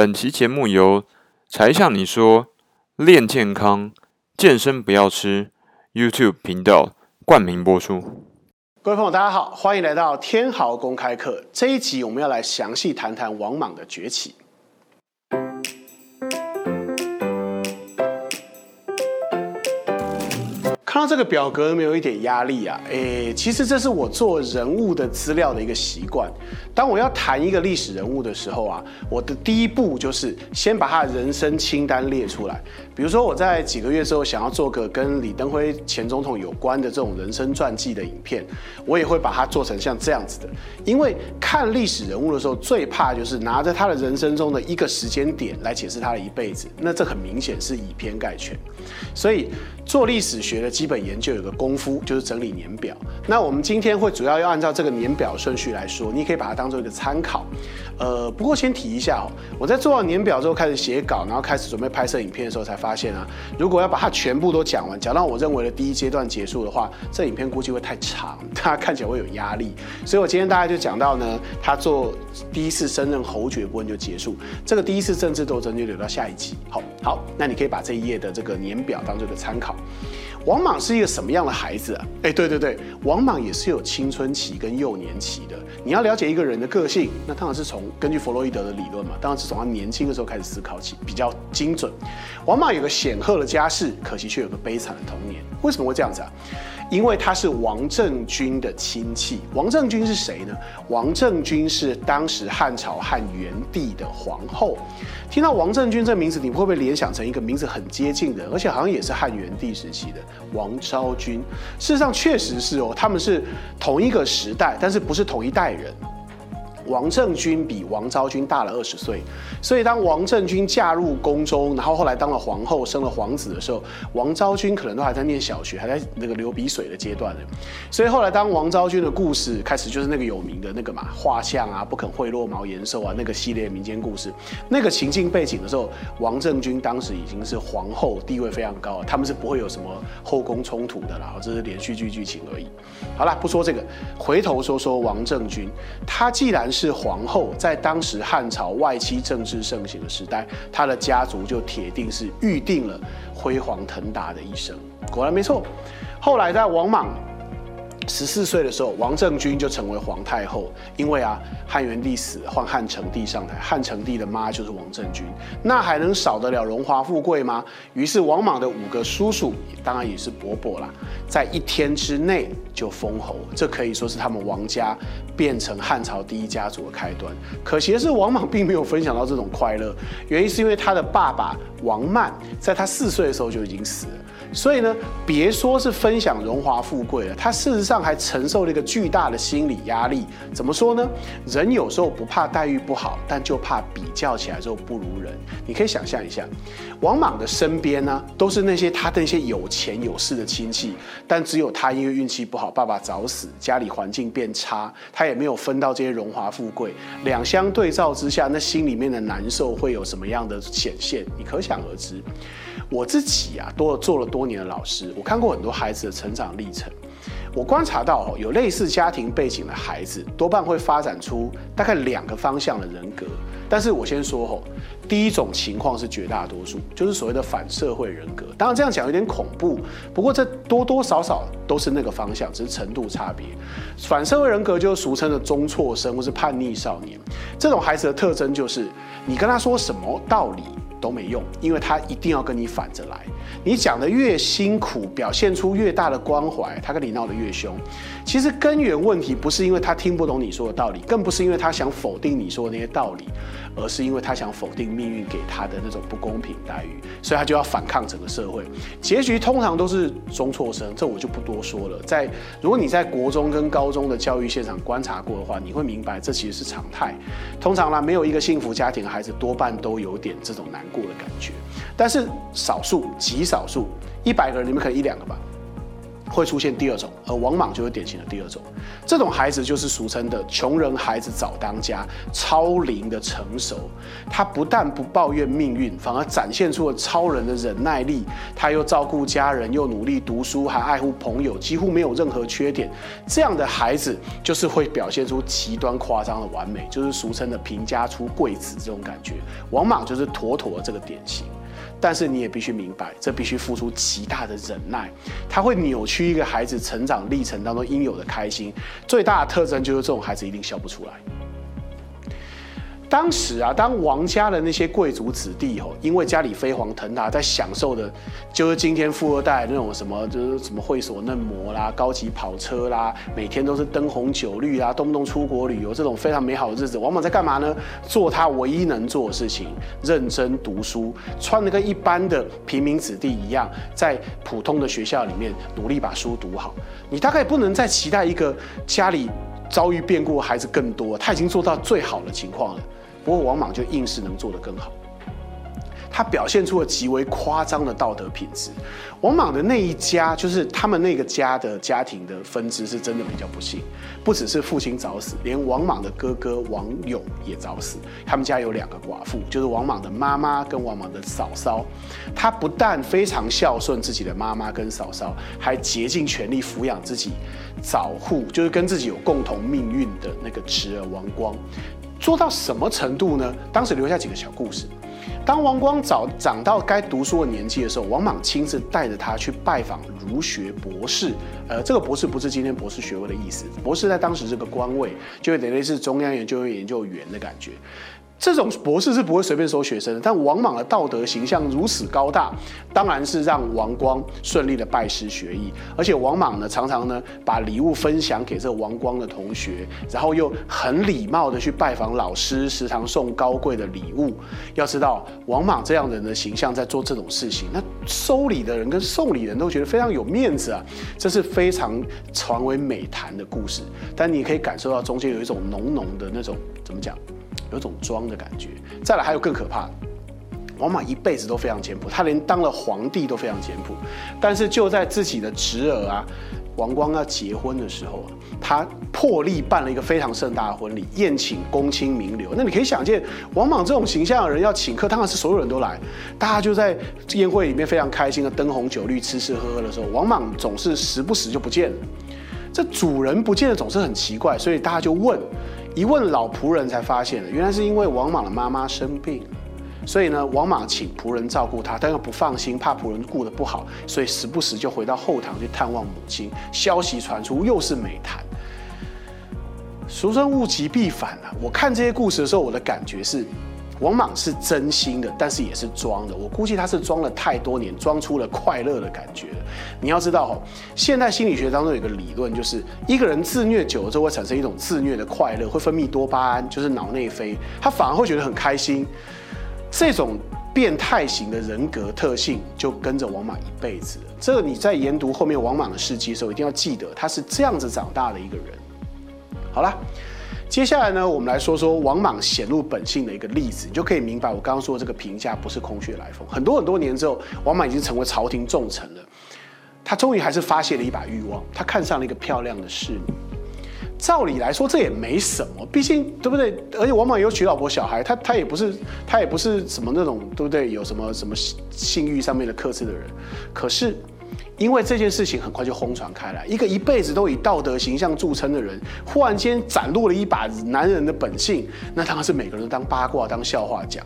本期节目由才向你说练健康健身不要吃 YouTube 频道冠名播出。各位朋友，大家好，欢迎来到天豪公开课。这一集我们要来详细谈谈王莽的崛起。看到这个表格没有一点压力啊？诶，其实这是我做人物的资料的一个习惯。当我要谈一个历史人物的时候啊，我的第一步就是先把他的人生清单列出来。比如说我在几个月之后想要做个跟李登辉前总统有关的这种人生传记的影片，我也会把它做成像这样子的。因为看历史人物的时候，最怕就是拿着他的人生中的一个时间点来解释他的一辈子，那这很明显是以偏概全。所以做历史学的。基本研究有个功夫，就是整理年表。那我们今天会主要要按照这个年表顺序来说，你可以把它当做一个参考。呃，不过先提一下哦，我在做完年表之后开始写稿，然后开始准备拍摄影片的时候，才发现啊，如果要把它全部都讲完，讲到我认为的第一阶段结束的话，这影片估计会太长，大家看起来会有压力。所以我今天大概就讲到呢，他做第一次升任侯爵部分就结束，这个第一次政治斗争就留到下一集。好，好，那你可以把这一页的这个年表当做一个参考。王莽是一个什么样的孩子啊？哎，对对对，王莽也是有青春期跟幼年期的。你要了解一个人的个性，那当然是从根据弗洛伊德的理论嘛，当然是从他年轻的时候开始思考起，比较精准。王莽有个显赫的家世，可惜却有个悲惨的童年。为什么会这样子啊？因为他是王政君的亲戚。王政君是谁呢？王政君是当时汉朝汉元帝的皇后。听到王政君这名字，你会不会联想成一个名字很接近的，而且好像也是汉元帝时期的王昭君？事实上，确实是哦，他们是同一个时代，但是不是同一代人。王政君比王昭君大了二十岁，所以当王政君嫁入宫中，然后后来当了皇后，生了皇子的时候，王昭君可能都还在念小学，还在那个流鼻水的阶段呢。所以后来当王昭君的故事开始，就是那个有名的那个嘛画像啊，不肯贿赂毛延寿啊那个系列民间故事，那个情境背景的时候，王政君当时已经是皇后，地位非常高，他们是不会有什么后宫冲突的啦，这是连续剧剧情而已。好了，不说这个，回头说说王政君，他既然是。是皇后，在当时汉朝外戚政治盛行的时代，她的家族就铁定是预定了辉煌腾达的一生。果然没错。后来在王莽。十四岁的时候，王政君就成为皇太后。因为啊，汉元帝死，换汉成帝上台。汉成帝的妈就是王政君，那还能少得了荣华富贵吗？于是王莽的五个叔叔，当然也是伯伯啦，在一天之内就封侯。这可以说是他们王家变成汉朝第一家族的开端。可惜的是，王莽并没有分享到这种快乐，原因是因为他的爸爸王曼在他四岁的时候就已经死了。所以呢，别说是分享荣华富贵了，他事实上还承受了一个巨大的心理压力。怎么说呢？人有时候不怕待遇不好，但就怕比较起来之后不如人。你可以想象一下，王莽的身边呢，都是那些他的那些有钱有势的亲戚，但只有他因为运气不好，爸爸早死，家里环境变差，他也没有分到这些荣华富贵。两相对照之下，那心里面的难受会有什么样的显现？你可想想而知。我自己啊，多做了多年的老师，我看过很多孩子的成长历程。我观察到，有类似家庭背景的孩子，多半会发展出大概两个方向的人格。但是我先说吼，第一种情况是绝大多数，就是所谓的反社会人格。当然这样讲有点恐怖，不过这多多少少都是那个方向，只是程度差别。反社会人格就是俗称的中辍生或是叛逆少年。这种孩子的特征就是，你跟他说什么道理。都没用，因为他一定要跟你反着来。你讲的越辛苦，表现出越大的关怀，他跟你闹得越凶。其实根源问题不是因为他听不懂你说的道理，更不是因为他想否定你说的那些道理，而是因为他想否定命运给他的那种不公平待遇，所以他就要反抗整个社会。结局通常都是中辍生，这我就不多说了。在如果你在国中跟高中的教育现场观察过的话，你会明白这其实是常态。通常呢，没有一个幸福家庭的孩子多半都有点这种难过的感觉，但是少数极少数，一百个人里面可能一两个吧。会出现第二种，而王莽就是典型的第二种。这种孩子就是俗称的穷人孩子早当家，超龄的成熟。他不但不抱怨命运，反而展现出了超人的忍耐力。他又照顾家人，又努力读书，还爱护朋友，几乎没有任何缺点。这样的孩子就是会表现出极端夸张的完美，就是俗称的贫家出贵子这种感觉。王莽就是妥妥的这个典型。但是你也必须明白，这必须付出极大的忍耐，它会扭曲一个孩子成长历程当中应有的开心。最大的特征就是这种孩子一定笑不出来。当时啊，当王家的那些贵族子弟哦，因为家里飞黄腾达，在享受的，就是今天富二代那种什么，就是什么会所嫩模啦、高级跑车啦，每天都是灯红酒绿啊，动不动出国旅游，这种非常美好的日子，王莽在干嘛呢？做他唯一能做的事情，认真读书，穿的跟一般的平民子弟一样，在普通的学校里面努力把书读好。你大概不能再期待一个家里遭遇变故的孩子更多，他已经做到最好的情况了。不过王莽就硬是能做得更好，他表现出了极为夸张的道德品质。王莽的那一家，就是他们那个家的家庭的分支，是真的比较不幸。不只是父亲早死，连王莽的哥哥王勇也早死。他们家有两个寡妇，就是王莽的妈妈跟王莽的嫂嫂。他不但非常孝顺自己的妈妈跟嫂嫂，还竭尽全力抚养自己早护，就是跟自己有共同命运的那个侄儿王光。做到什么程度呢？当时留下几个小故事。当王光早长到该读书的年纪的时候，王莽亲自带着他去拜访儒学博士。呃，这个博士不是今天博士学位的意思，博士在当时这个官位就有点类似中央研究院研究员的感觉。这种博士是不会随便收学生的，但王莽的道德形象如此高大，当然是让王光顺利的拜师学艺。而且王莽呢，常常呢把礼物分享给这王光的同学，然后又很礼貌的去拜访老师，时常送高贵的礼物。要知道，王莽这样人的形象在做这种事情，那收礼的人跟送礼人都觉得非常有面子啊，这是非常传为美谈的故事。但你可以感受到中间有一种浓浓的那种怎么讲？有种装的感觉。再来，还有更可怕的，王莽一辈子都非常简朴，他连当了皇帝都非常简朴。但是就在自己的侄儿啊王光要结婚的时候，他破例办了一个非常盛大的婚礼，宴请公卿名流。那你可以想见，王莽这种形象的人要请客，当然是所有人都来，大家就在宴会里面非常开心的灯红酒绿、吃吃喝喝的时候，王莽总是时不时就不见了。这主人不见了总是很奇怪，所以大家就问。一问老仆人才发现，原来是因为王莽的妈妈生病，所以呢，王莽请仆人照顾她，但又不放心，怕仆人顾得不好，所以时不时就回到后堂去探望母亲。消息传出，又是美谈。俗称物极必反啊！我看这些故事的时候，我的感觉是。王莽是真心的，但是也是装的。我估计他是装了太多年，装出了快乐的感觉。你要知道哦，现代心理学当中有个理论，就是一个人自虐久了之后会产生一种自虐的快乐，会分泌多巴胺，就是脑内啡，他反而会觉得很开心。这种变态型的人格特性就跟着王莽一辈子。这个你在研读后面王莽的事迹的时候，一定要记得他是这样子长大的一个人。好了。接下来呢，我们来说说王莽显露本性的一个例子，你就可以明白我刚刚说的这个评价不是空穴来风。很多很多年之后，王莽已经成为朝廷重臣了，他终于还是发泄了一把欲望，他看上了一个漂亮的侍女。照理来说，这也没什么，毕竟对不对？而且王莽有娶老婆小孩，他他也不是他也不是什么那种对不对？有什么什么性欲上面的克制的人，可是。因为这件事情很快就轰传开来，一个一辈子都以道德形象著称的人，忽然间展露了一把男人的本性，那当然是每个人都当八卦、当笑话讲。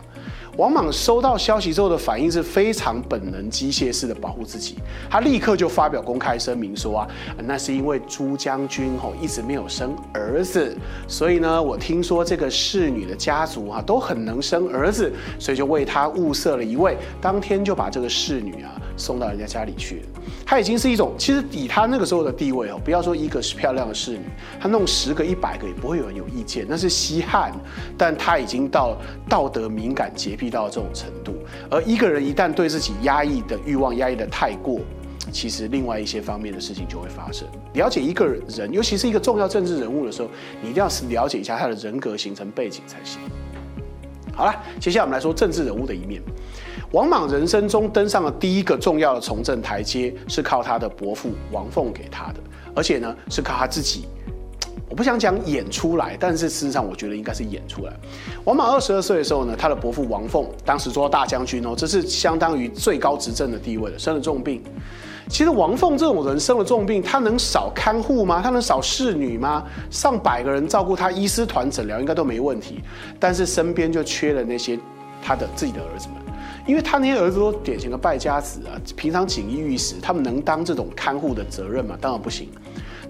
王莽收到消息之后的反应是非常本能、机械式的保护自己，他立刻就发表公开声明说啊，那是因为朱将军吼一直没有生儿子，所以呢，我听说这个侍女的家族啊都很能生儿子，所以就为他物色了一位，当天就把这个侍女啊送到人家家里去。他已经是一种，其实以他那个时候的地位哦，不要说一个是漂亮的侍女，他弄十个、一百个也不会有人有意见，那是稀罕。但他已经到道德敏感、洁癖到这种程度。而一个人一旦对自己压抑的欲望压抑的太过，其实另外一些方面的事情就会发生。了解一个人，尤其是一个重要政治人物的时候，你一定要是了解一下他的人格形成背景才行。好了，接下来我们来说政治人物的一面。王莽人生中登上了第一个重要的从政台阶，是靠他的伯父王凤给他的，而且呢是靠他自己。我不想讲演出来，但是事实上我觉得应该是演出来。王莽二十二岁的时候呢，他的伯父王凤当时做大将军哦，这是相当于最高执政的地位了，生了重病。其实王凤这种人生了重病，他能少看护吗？他能少侍女吗？上百个人照顾他，医师团诊疗应该都没问题。但是身边就缺了那些他的自己的儿子们，因为他那些儿子都典型的败家子啊，平常锦衣玉食，他们能当这种看护的责任吗？当然不行。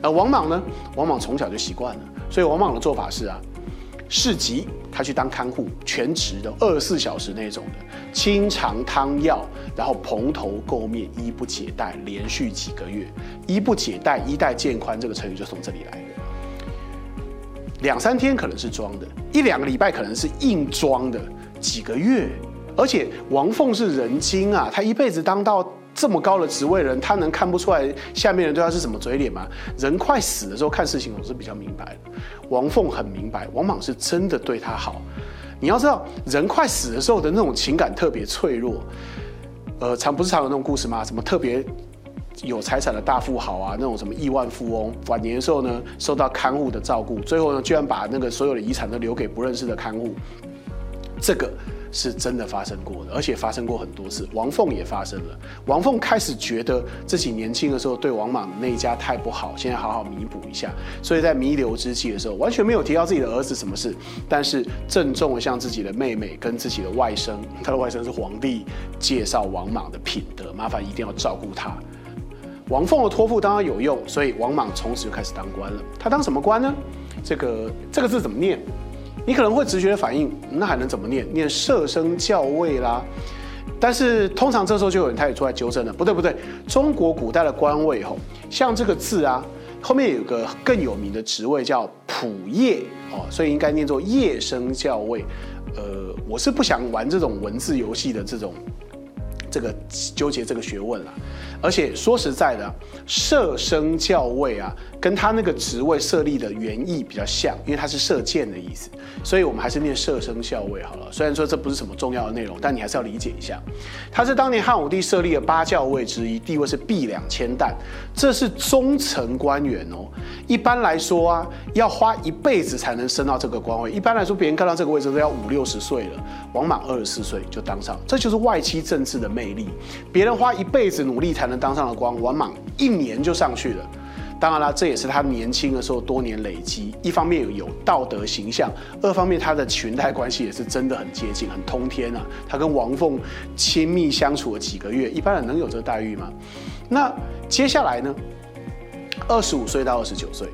那王莽呢？王莽从小就习惯了，所以王莽的做法是啊，市集他去当看护，全职的，二十四小时那种的，清肠汤药，然后蓬头垢面，衣不解带，连续几个月，衣不解带，衣带渐宽，这个成语就从这里来的。两三天可能是装的，一两个礼拜可能是硬装的，几个月，而且王凤是人精啊，他一辈子当到。这么高的职位人，他能看不出来下面人对他是什么嘴脸吗？人快死的时候看事情总是比较明白的。王凤很明白，王莽是真的对他好。你要知道，人快死的时候的那种情感特别脆弱。呃，常不是常有那种故事吗？什么特别有财产的大富豪啊，那种什么亿万富翁，晚年的时候呢，受到看护的照顾，最后呢，居然把那个所有的遗产都留给不认识的看护。这个。是真的发生过的，而且发生过很多次。王凤也发生了。王凤开始觉得自己年轻的时候对王莽那一家太不好，现在好好弥补一下。所以在弥留之际的时候，完全没有提到自己的儿子什么事，但是郑重的向自己的妹妹跟自己的外甥，他的外甥是皇帝，介绍王莽的品德，麻烦一定要照顾他。王凤的托付当然有用，所以王莽从此就开始当官了。他当什么官呢？这个 这个字怎么念？你可能会直觉的反应，那还能怎么念？念舍生教位啦。但是通常这时候就有人开始出来纠正了，不对不对，中国古代的官位吼，像这个字啊，后面有个更有名的职位叫仆夜哦，所以应该念作夜生教位。呃，我是不想玩这种文字游戏的这种。这个纠结这个学问了，而且说实在的，射生校尉啊，跟他那个职位设立的原意比较像，因为他是射箭的意思，所以我们还是念射生校尉好了。虽然说这不是什么重要的内容，但你还是要理解一下。他是当年汉武帝设立的八校尉之一，地位是币两千担，这是中层官员哦。一般来说啊，要花一辈子才能升到这个官位。一般来说，别人看到这个位置都要五六十岁了，王莽二十四岁就当上，这就是外戚政治的。魅力，别人花一辈子努力才才能当上了官，王莽一年就上去了。当然了，这也是他年轻的时候多年累积。一方面有道德形象，二方面他的裙带关系也是真的很接近，很通天啊。他跟王凤亲密相处了几个月，一般人能有这个待遇吗？那接下来呢？二十五岁到二十九岁，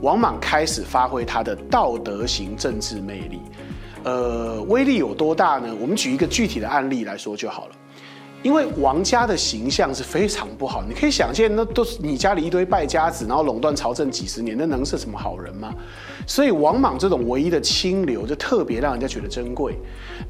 王莽开始发挥他的道德型政治魅力。呃，威力有多大呢？我们举一个具体的案例来说就好了。因为王家的形象是非常不好，你可以想见，那都是你家里一堆败家子，然后垄断朝政几十年，那能是什么好人吗？所以王莽这种唯一的清流就特别让人家觉得珍贵。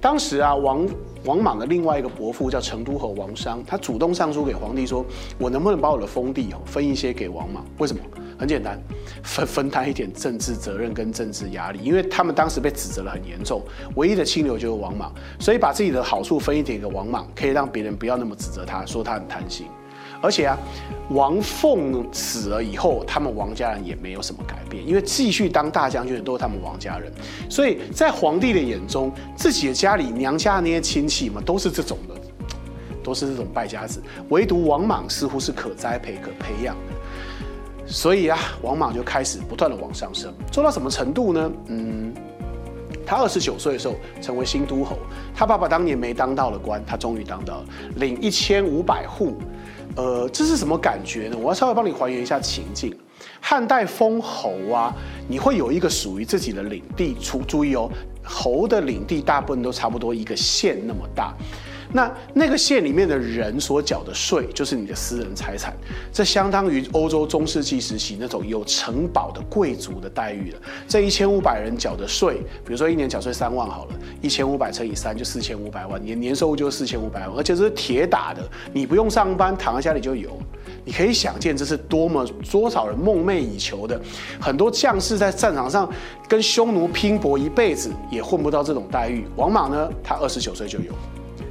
当时啊，王王莽的另外一个伯父叫成都侯王商，他主动上书给皇帝说：“我能不能把我的封地分一些给王莽？为什么？”很简单，分分担一点政治责任跟政治压力，因为他们当时被指责的很严重，唯一的清流就是王莽，所以把自己的好处分一点给王莽，可以让别人不要那么指责他，说他很贪心。而且啊，王凤死了以后，他们王家人也没有什么改变，因为继续当大将军的都是他们王家人，所以在皇帝的眼中，自己的家里娘家那些亲戚嘛，都是这种的，都是这种败家子，唯独王莽似乎是可栽培、可培养的。所以啊，王莽就开始不断的往上升，做到什么程度呢？嗯，他二十九岁的时候成为新都侯，他爸爸当年没当到的官，他终于当到了，领一千五百户。呃，这是什么感觉呢？我要稍微帮你还原一下情境。汉代封侯啊，你会有一个属于自己的领地，出注意哦，侯的领地大部分都差不多一个县那么大。那那个县里面的人所缴的税，就是你的私人财产，这相当于欧洲中世纪时期那种有城堡的贵族的待遇了。这一千五百人缴的税，比如说一年缴税三万好了，一千五百乘以三就四千五百万，年年收入就是四千五百万，而且这是铁打的，你不用上班，躺在家里就有。你可以想见这是多么多少人梦寐以求的，很多将士在战场上跟匈奴拼搏一辈子也混不到这种待遇。王莽呢，他二十九岁就有。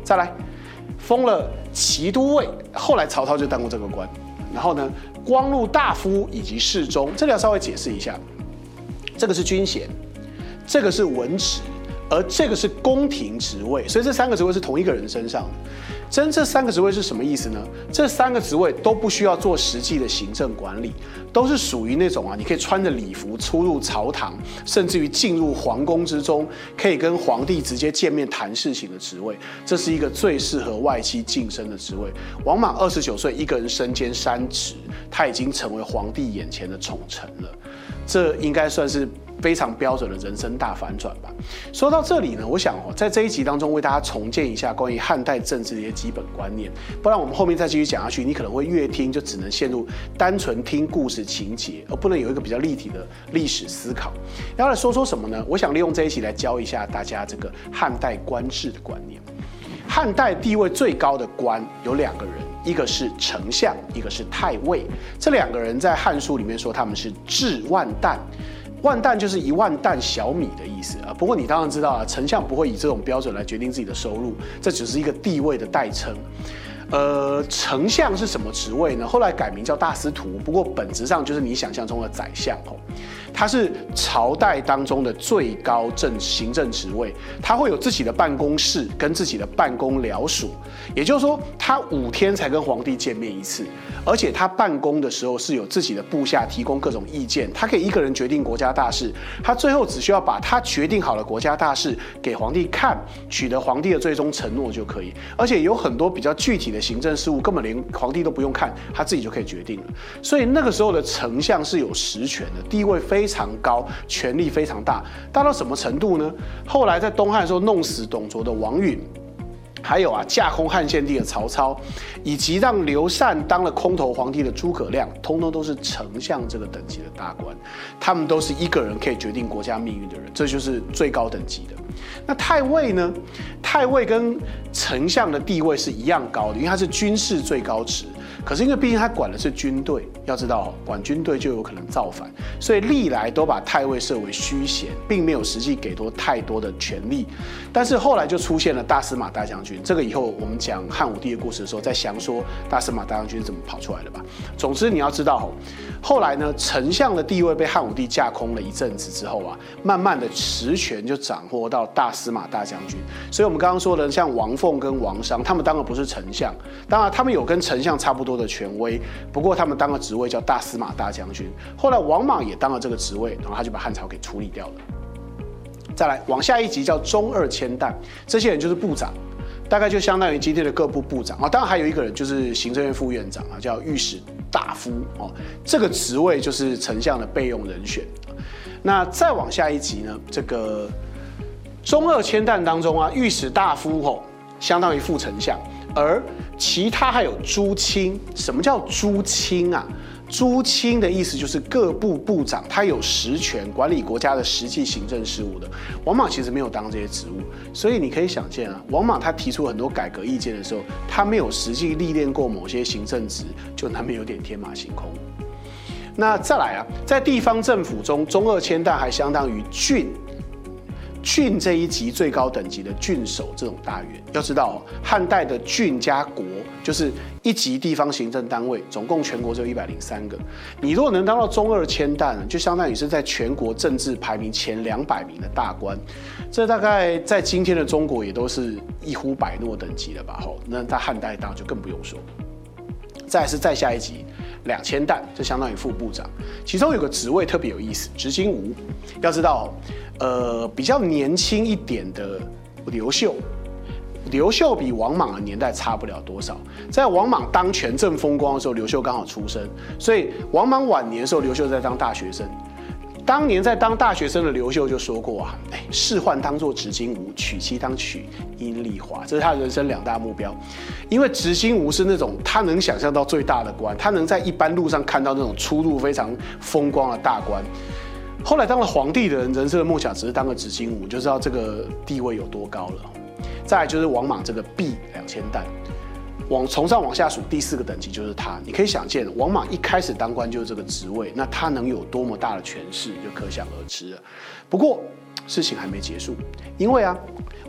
再来，封了骑都尉，后来曹操就当过这个官。然后呢，光禄大夫以及侍中，这里要稍微解释一下，这个是军衔，这个是文职，而这个是宫廷职位，所以这三个职位是同一个人身上的。真这三个职位是什么意思呢？这三个职位都不需要做实际的行政管理，都是属于那种啊，你可以穿着礼服出入朝堂，甚至于进入皇宫之中，可以跟皇帝直接见面谈事情的职位。这是一个最适合外戚晋升的职位。王莽二十九岁，一个人身兼三职，他已经成为皇帝眼前的宠臣了。这应该算是。非常标准的人生大反转吧。说到这里呢，我想哦，在这一集当中为大家重建一下关于汉代政治的一些基本观念，不然我们后面再继续讲下去，你可能会越听就只能陷入单纯听故事情节，而不能有一个比较立体的历史思考。要来说说什么呢？我想利用这一集来教一下大家这个汉代官制的观念。汉代地位最高的官有两个人，一个是丞相，一个是太尉。这两个人在《汉书》里面说他们是至万担。万担就是一万担小米的意思啊。不过你当然知道啊，丞相不会以这种标准来决定自己的收入，这只是一个地位的代称。呃，丞相是什么职位呢？后来改名叫大司徒，不过本质上就是你想象中的宰相哦。他是朝代当中的最高政行政职位，他会有自己的办公室跟自己的办公僚属，也就是说，他五天才跟皇帝见面一次，而且他办公的时候是有自己的部下提供各种意见，他可以一个人决定国家大事，他最后只需要把他决定好的国家大事给皇帝看，取得皇帝的最终承诺就可以，而且有很多比较具体的行政事务，根本连皇帝都不用看，他自己就可以决定了。所以那个时候的丞相是有实权的，地位非。非常高，权力非常大，大到什么程度呢？后来在东汉的时候弄死董卓的王允，还有啊架空汉献帝的曹操，以及让刘禅当了空头皇帝的诸葛亮，通通都是丞相这个等级的大官，他们都是一个人可以决定国家命运的人，这就是最高等级的。那太尉呢？太尉跟丞相的地位是一样高的，因为他是军事最高职。可是因为毕竟他管的是军队，要知道管军队就有可能造反，所以历来都把太尉设为虚衔，并没有实际给多太多的权力。但是后来就出现了大司马大将军，这个以后我们讲汉武帝的故事的时候再详说大司马大将军怎么跑出来的吧。总之你要知道后来呢，丞相的地位被汉武帝架空了一阵子之后啊，慢慢的实权就掌握到大司马大将军。所以我们刚刚说的像王凤跟王商，他们当然不是丞相，当然他们有跟丞相差不多。的权威，不过他们当个职位叫大司马大将军。后来王莽也当了这个职位，然后他就把汉朝给处理掉了。再来往下一级叫中二千担，这些人就是部长，大概就相当于今天的各部部长啊。当然还有一个人就是行政院副院长啊，叫御史大夫哦。这个职位就是丞相的备用人选。那再往下一级呢？这个中二千担当中啊，御史大夫哦，相当于副丞相。而其他还有诸卿，什么叫诸卿啊？诸卿的意思就是各部部长，他有实权管理国家的实际行政事务的。王莽其实没有当这些职务，所以你可以想见啊，王莽他提出很多改革意见的时候，他没有实际历练过某些行政职，就难免有点天马行空。那再来啊，在地方政府中，中二千担还相当于郡。郡这一级最高等级的郡守这种大员，要知道汉代的郡加国就是一级地方行政单位，总共全国只有一百零三个。你如果能当到中二千担，就相当于是在全国政治排名前两百名的大官。这大概在今天的中国也都是一呼百诺等级了吧？吼，那在汉代当就更不用说。再是再下一级。两千担，就相当于副部长。其中有个职位特别有意思，执金吾。要知道，呃，比较年轻一点的刘秀，刘秀比王莽的年代差不了多少。在王莽当权正风光的时候，刘秀刚好出生，所以王莽晚年的时候，刘秀在当大学生。当年在当大学生的刘秀就说过啊，哎，仕宦当做执金吾，娶妻当娶阴丽华，这是他人生两大目标。因为执金吾是那种他能想象到最大的官，他能在一般路上看到那种出入非常风光的大官。后来当了皇帝的人，人生的梦想只是当个执金吾，就知道这个地位有多高了。再来就是王莽这个币两千担。往从上往下数，第四个等级就是他。你可以想见，王莽一开始当官就是这个职位，那他能有多么大的权势，就可想而知了。不过事情还没结束，因为啊，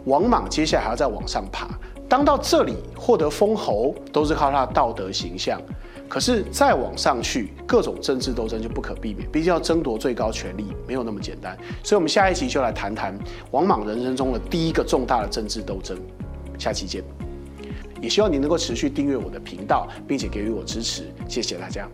王莽接下来还要再往上爬，当到这里获得封侯，都是靠他的道德形象。可是再往上去，各种政治斗争就不可避免，毕竟要争夺最高权力，没有那么简单。所以，我们下一期就来谈谈王莽人生中的第一个重大的政治斗争。下期见，也希望您能够持续订阅我的频道，并且给予我支持，谢谢大家。